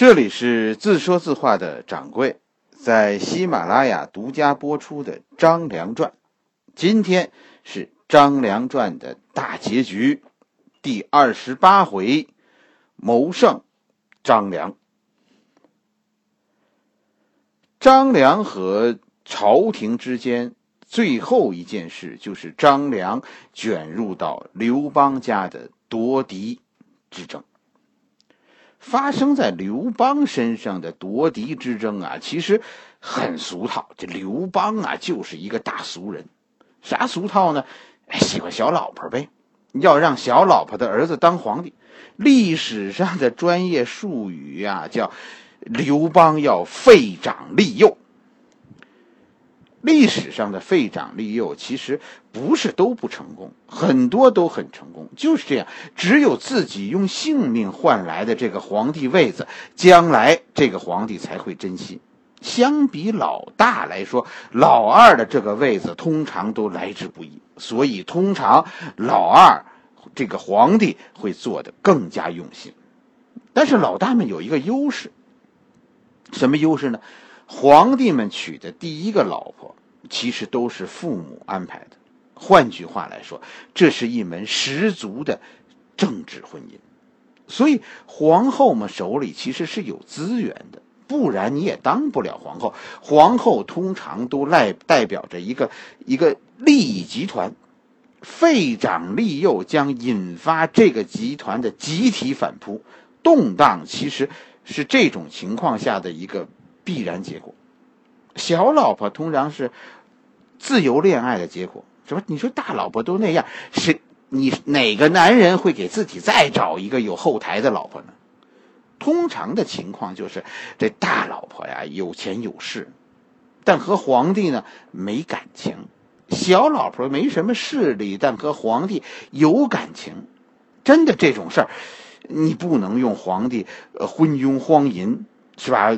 这里是自说自话的掌柜，在喜马拉雅独家播出的《张良传》，今天是《张良传》的大结局，第二十八回，谋胜张良。张良和朝廷之间最后一件事，就是张良卷入到刘邦家的夺嫡之争。发生在刘邦身上的夺嫡之争啊，其实很俗套。这刘邦啊，就是一个大俗人。啥俗套呢？喜欢小老婆呗，要让小老婆的儿子当皇帝。历史上的专业术语啊，叫刘邦要废长立幼。历史上的废长立幼，其实不是都不成功，很多都很成功。就是这样，只有自己用性命换来的这个皇帝位子，将来这个皇帝才会珍惜。相比老大来说，老二的这个位子通常都来之不易，所以通常老二这个皇帝会做的更加用心。但是老大们有一个优势，什么优势呢？皇帝们娶的第一个老婆，其实都是父母安排的。换句话来说，这是一门十足的政治婚姻。所以皇后们手里其实是有资源的，不然你也当不了皇后。皇后通常都赖代表着一个一个利益集团，废长立幼将引发这个集团的集体反扑动荡，其实是这种情况下的一个。必然结果，小老婆通常是自由恋爱的结果，是吧？你说大老婆都那样，是你哪个男人会给自己再找一个有后台的老婆呢？通常的情况就是这大老婆呀有钱有势，但和皇帝呢没感情；小老婆没什么势力，但和皇帝有感情。真的这种事儿，你不能用皇帝呃昏庸荒淫，是吧？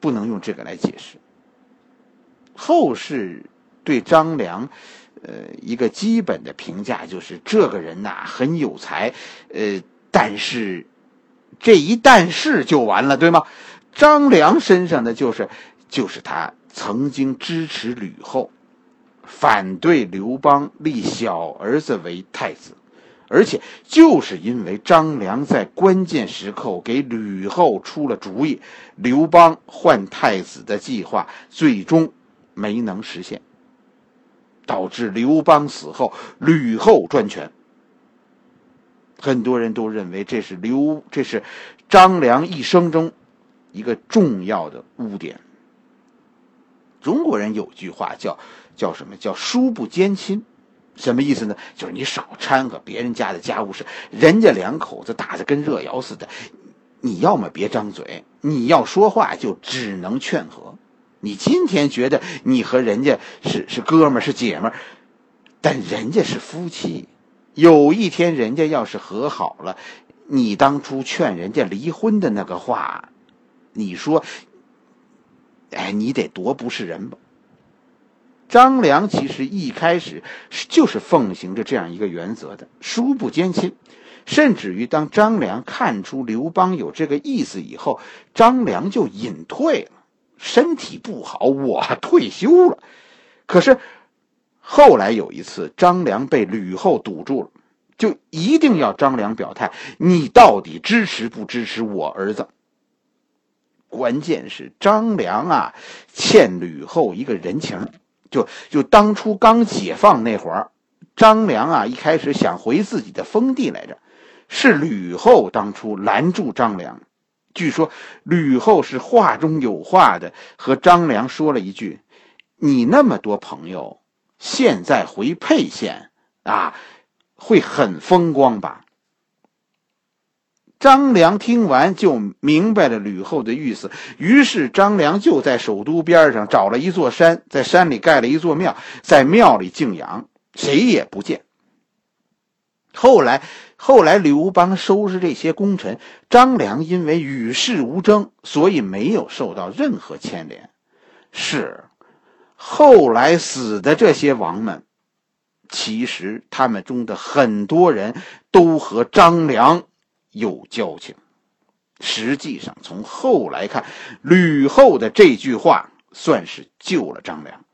不能用这个来解释。后世对张良，呃，一个基本的评价就是这个人呐很有才，呃，但是这一但是就完了，对吗？张良身上的就是就是他曾经支持吕后，反对刘邦立小儿子为太子。而且就是因为张良在关键时刻给吕后出了主意，刘邦换太子的计划最终没能实现，导致刘邦死后吕后专权。很多人都认为这是刘，这是张良一生中一个重要的污点。中国人有句话叫叫什么叫“叔不兼亲”。什么意思呢？就是你少掺和别人家的家务事，人家两口子打的跟热窑似的，你要么别张嘴，你要说话就只能劝和。你今天觉得你和人家是是哥们是姐们但人家是夫妻，有一天人家要是和好了，你当初劝人家离婚的那个话，你说，哎，你得多不是人吧？张良其实一开始就是奉行着这样一个原则的，疏不兼亲。甚至于当张良看出刘邦有这个意思以后，张良就隐退了，身体不好，我退休了。可是后来有一次，张良被吕后堵住了，就一定要张良表态，你到底支持不支持我儿子？关键是张良啊，欠吕后一个人情。就就当初刚解放那会儿，张良啊一开始想回自己的封地来着，是吕后当初拦住张良。据说吕后是话中有话的和张良说了一句：“你那么多朋友，现在回沛县啊，会很风光吧？”张良听完就明白了吕后的意思，于是张良就在首都边上找了一座山，在山里盖了一座庙，在庙里静养，谁也不见。后来，后来刘邦收拾这些功臣，张良因为与世无争，所以没有受到任何牵连。是，后来死的这些王们，其实他们中的很多人都和张良。有交情，实际上，从后来看，吕后的这句话算是救了张良。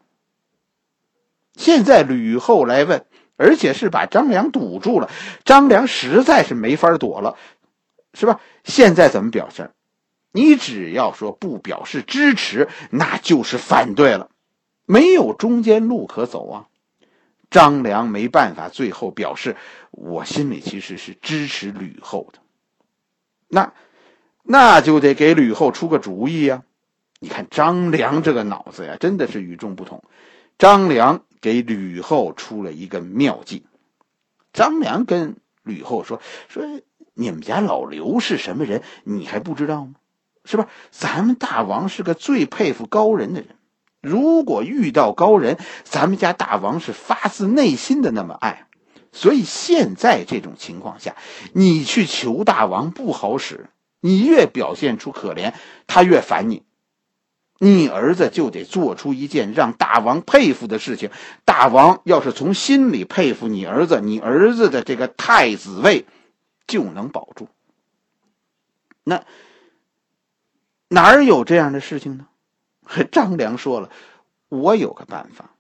现在吕后来问，而且是把张良堵住了，张良实在是没法躲了，是吧？现在怎么表示？你只要说不表示支持，那就是反对了，没有中间路可走啊。张良没办法，最后表示，我心里其实是支持吕后的。那。那就得给吕后出个主意呀！你看张良这个脑子呀，真的是与众不同。张良给吕后出了一个妙计。张良跟吕后说：“说你们家老刘是什么人，你还不知道吗？是吧？咱们大王是个最佩服高人的人。如果遇到高人，咱们家大王是发自内心的那么爱。所以现在这种情况下，你去求大王不好使。”你越表现出可怜，他越烦你。你儿子就得做出一件让大王佩服的事情。大王要是从心里佩服你儿子，你儿子的这个太子位就能保住。那哪儿有这样的事情呢？张良说了：“我有个办法。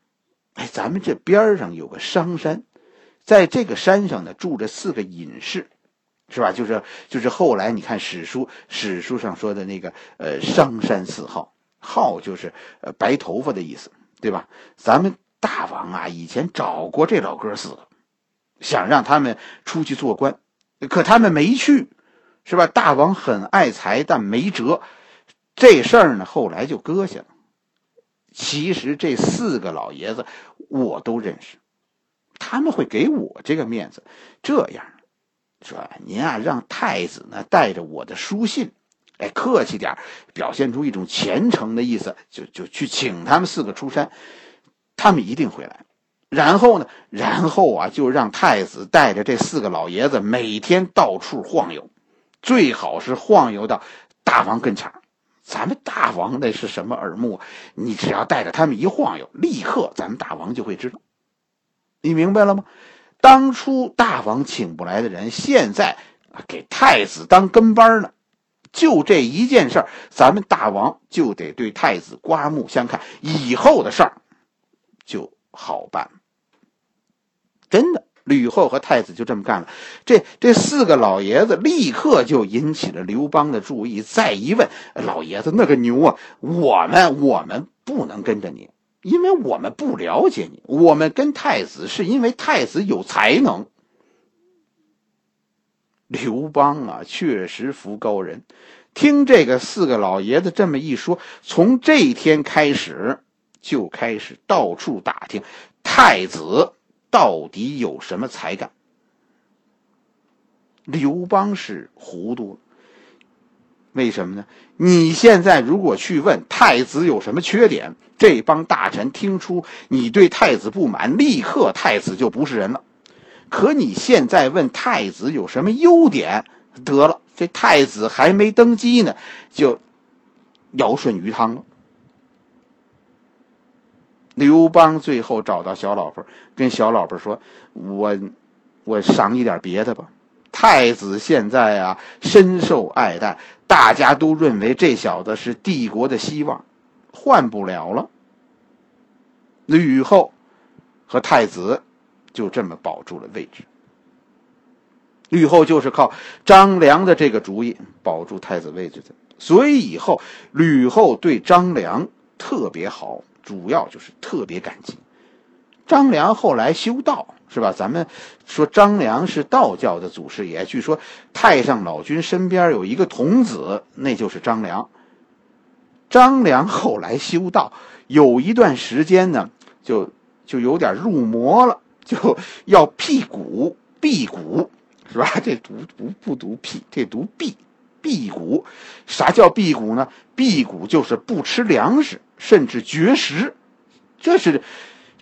哎，咱们这边上有个商山，在这个山上呢住着四个隐士。”是吧？就是就是后来你看史书，史书上说的那个呃商山四号，号就是呃白头发的意思，对吧？咱们大王啊以前找过这老哥四个，想让他们出去做官，可他们没去，是吧？大王很爱财，但没辙，这事儿呢后来就搁下了。其实这四个老爷子我都认识，他们会给我这个面子，这样。说您啊，让太子呢带着我的书信，哎，客气点表现出一种虔诚的意思，就就去请他们四个出山，他们一定会来。然后呢，然后啊，就让太子带着这四个老爷子每天到处晃悠，最好是晃悠到大王跟前咱们大王那是什么耳目？你只要带着他们一晃悠，立刻咱们大王就会知道。你明白了吗？当初大王请不来的人，现在给太子当跟班呢。就这一件事儿，咱们大王就得对太子刮目相看，以后的事儿就好办。真的，吕后和太子就这么干了。这这四个老爷子立刻就引起了刘邦的注意。再一问，老爷子那个牛啊，我们我们不能跟着你。因为我们不了解你，我们跟太子是因为太子有才能。刘邦啊，确实服高人。听这个四个老爷子这么一说，从这天开始就开始到处打听太子到底有什么才干。刘邦是糊涂了。为什么呢？你现在如果去问太子有什么缺点，这帮大臣听出你对太子不满，立刻太子就不是人了。可你现在问太子有什么优点，得了，这太子还没登基呢，就尧舜禹汤了。刘邦最后找到小老婆，跟小老婆说：“我，我赏你点别的吧。太子现在啊，深受爱戴。”大家都认为这小子是帝国的希望，换不了了。吕后和太子就这么保住了位置。吕后就是靠张良的这个主意保住太子位置的，所以以后吕后对张良特别好，主要就是特别感激。张良后来修道。是吧？咱们说张良是道教的祖师爷，据说太上老君身边有一个童子，那就是张良。张良后来修道，有一段时间呢，就就有点入魔了，就 要辟谷，辟谷是吧？这读不不读辟，这读辟，辟谷。啥叫辟谷呢？辟谷就是不吃粮食，甚至绝食，这是。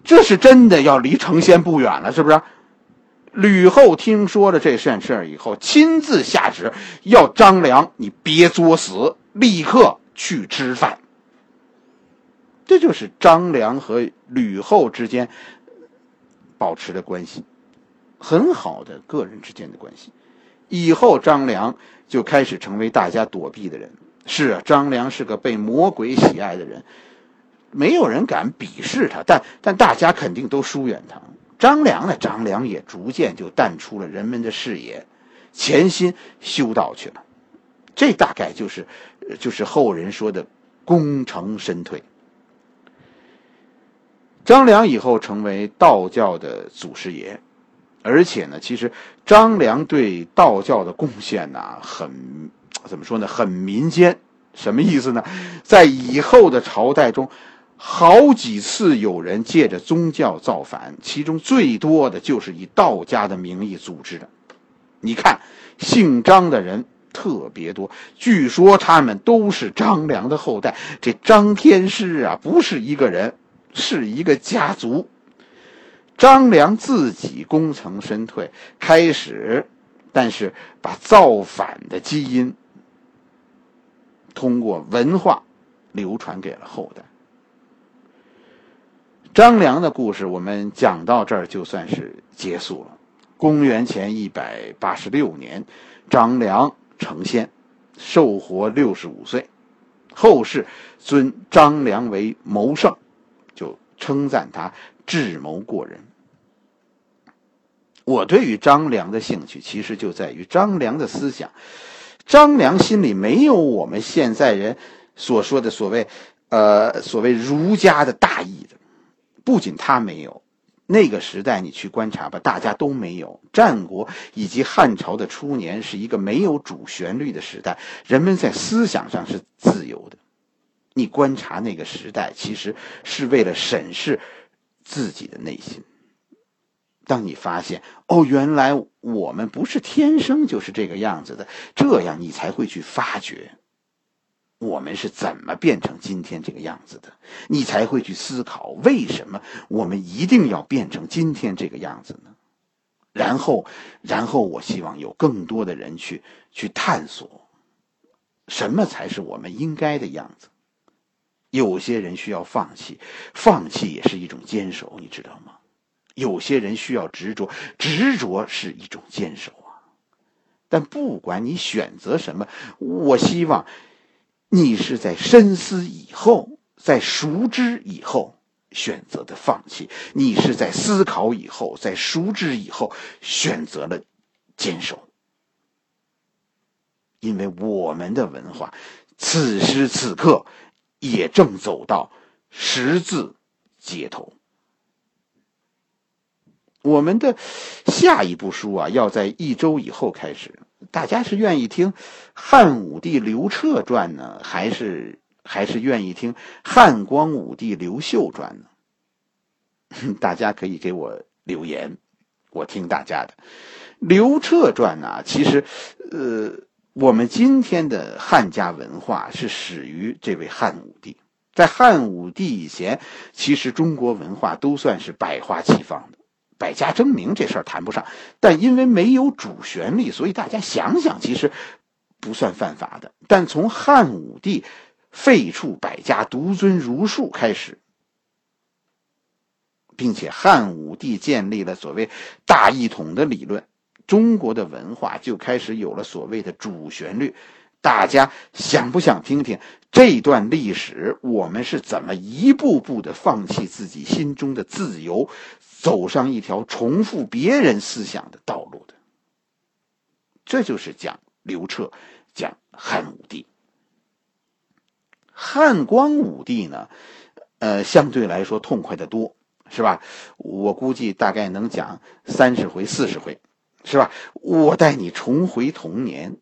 这是真的要离成仙不远了，是不是？吕后听说了这件事以后，亲自下旨要张良，你别作死，立刻去吃饭。这就是张良和吕后之间保持的关系，很好的个人之间的关系。以后张良就开始成为大家躲避的人。是啊，张良是个被魔鬼喜爱的人，没有人敢鄙视他，但但大家肯定都疏远他。张良呢，张良也逐渐就淡出了人们的视野，潜心修道去了。这大概就是，就是后人说的功成身退。张良以后成为道教的祖师爷，而且呢，其实张良对道教的贡献呢，很。怎么说呢？很民间，什么意思呢？在以后的朝代中，好几次有人借着宗教造反，其中最多的就是以道家的名义组织的。你看，姓张的人特别多，据说他们都是张良的后代。这张天师啊，不是一个人，是一个家族。张良自己功成身退，开始，但是把造反的基因。通过文化流传给了后代。张良的故事我们讲到这儿就算是结束了。公元前一百八十六年，张良成仙，寿活六十五岁，后世尊张良为谋圣，就称赞他智谋过人。我对于张良的兴趣，其实就在于张良的思想。张良心里没有我们现在人所说的所谓，呃，所谓儒家的大义的。不仅他没有，那个时代你去观察吧，大家都没有。战国以及汉朝的初年是一个没有主旋律的时代，人们在思想上是自由的。你观察那个时代，其实是为了审视自己的内心。当你发现哦，原来我们不是天生就是这个样子的，这样你才会去发掘我们是怎么变成今天这个样子的，你才会去思考为什么我们一定要变成今天这个样子呢？然后，然后我希望有更多的人去去探索什么才是我们应该的样子。有些人需要放弃，放弃也是一种坚守，你知道吗？有些人需要执着，执着是一种坚守啊。但不管你选择什么，我希望你是在深思以后，在熟知以后选择的放弃；你是在思考以后，在熟知以后选择了坚守。因为我们的文化，此时此刻也正走到十字街头。我们的下一部书啊，要在一周以后开始。大家是愿意听汉武帝刘彻传呢，还是还是愿意听汉光武帝刘秀传呢？大家可以给我留言，我听大家的。刘彻传呢，其实，呃，我们今天的汉家文化是始于这位汉武帝。在汉武帝以前，其实中国文化都算是百花齐放的。百家争鸣这事儿谈不上，但因为没有主旋律，所以大家想想，其实不算犯法的。但从汉武帝废黜百家，独尊儒术开始，并且汉武帝建立了所谓大一统的理论，中国的文化就开始有了所谓的主旋律。大家想不想听听这段历史？我们是怎么一步步的放弃自己心中的自由？走上一条重复别人思想的道路的，这就是讲刘彻，讲汉武帝。汉光武帝呢，呃，相对来说痛快的多，是吧？我估计大概能讲三十回、四十回，是吧？我带你重回童年，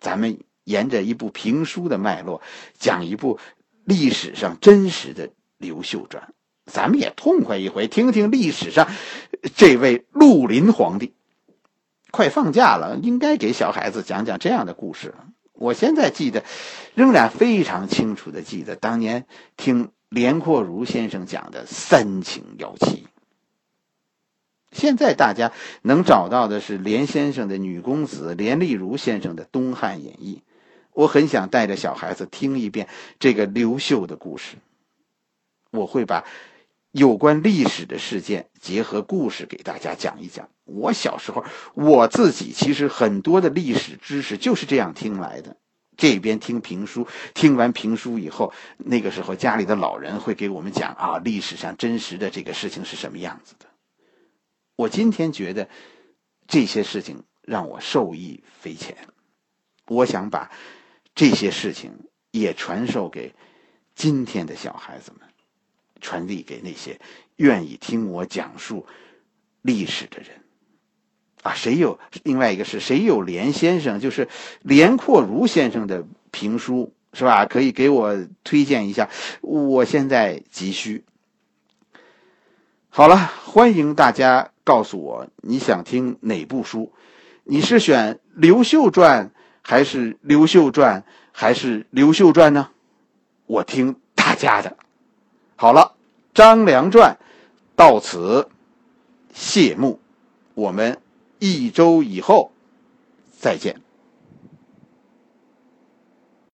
咱们沿着一部评书的脉络，讲一部历史上真实的刘秀传。咱们也痛快一回，听听历史上这位绿林皇帝。快放假了，应该给小孩子讲讲这样的故事了。我现在记得，仍然非常清楚的记得当年听连阔如先生讲的三情妖妻。现在大家能找到的是连先生的《女公子》，连丽如先生的《东汉演义》。我很想带着小孩子听一遍这个刘秀的故事。我会把。有关历史的事件，结合故事给大家讲一讲。我小时候，我自己其实很多的历史知识就是这样听来的。这边听评书，听完评书以后，那个时候家里的老人会给我们讲啊，历史上真实的这个事情是什么样子的。我今天觉得这些事情让我受益匪浅，我想把这些事情也传授给今天的小孩子们，传递给那些愿意听我讲述历史的人。啊，谁有另外一个是谁有连先生，就是连阔如先生的评书是吧？可以给我推荐一下，我现在急需。好了，欢迎大家告诉我你想听哪部书，你是选刘秀传还是刘秀传还是刘秀传呢？我听大家的。好了，张良传到此谢幕，我们。一周以后，再见。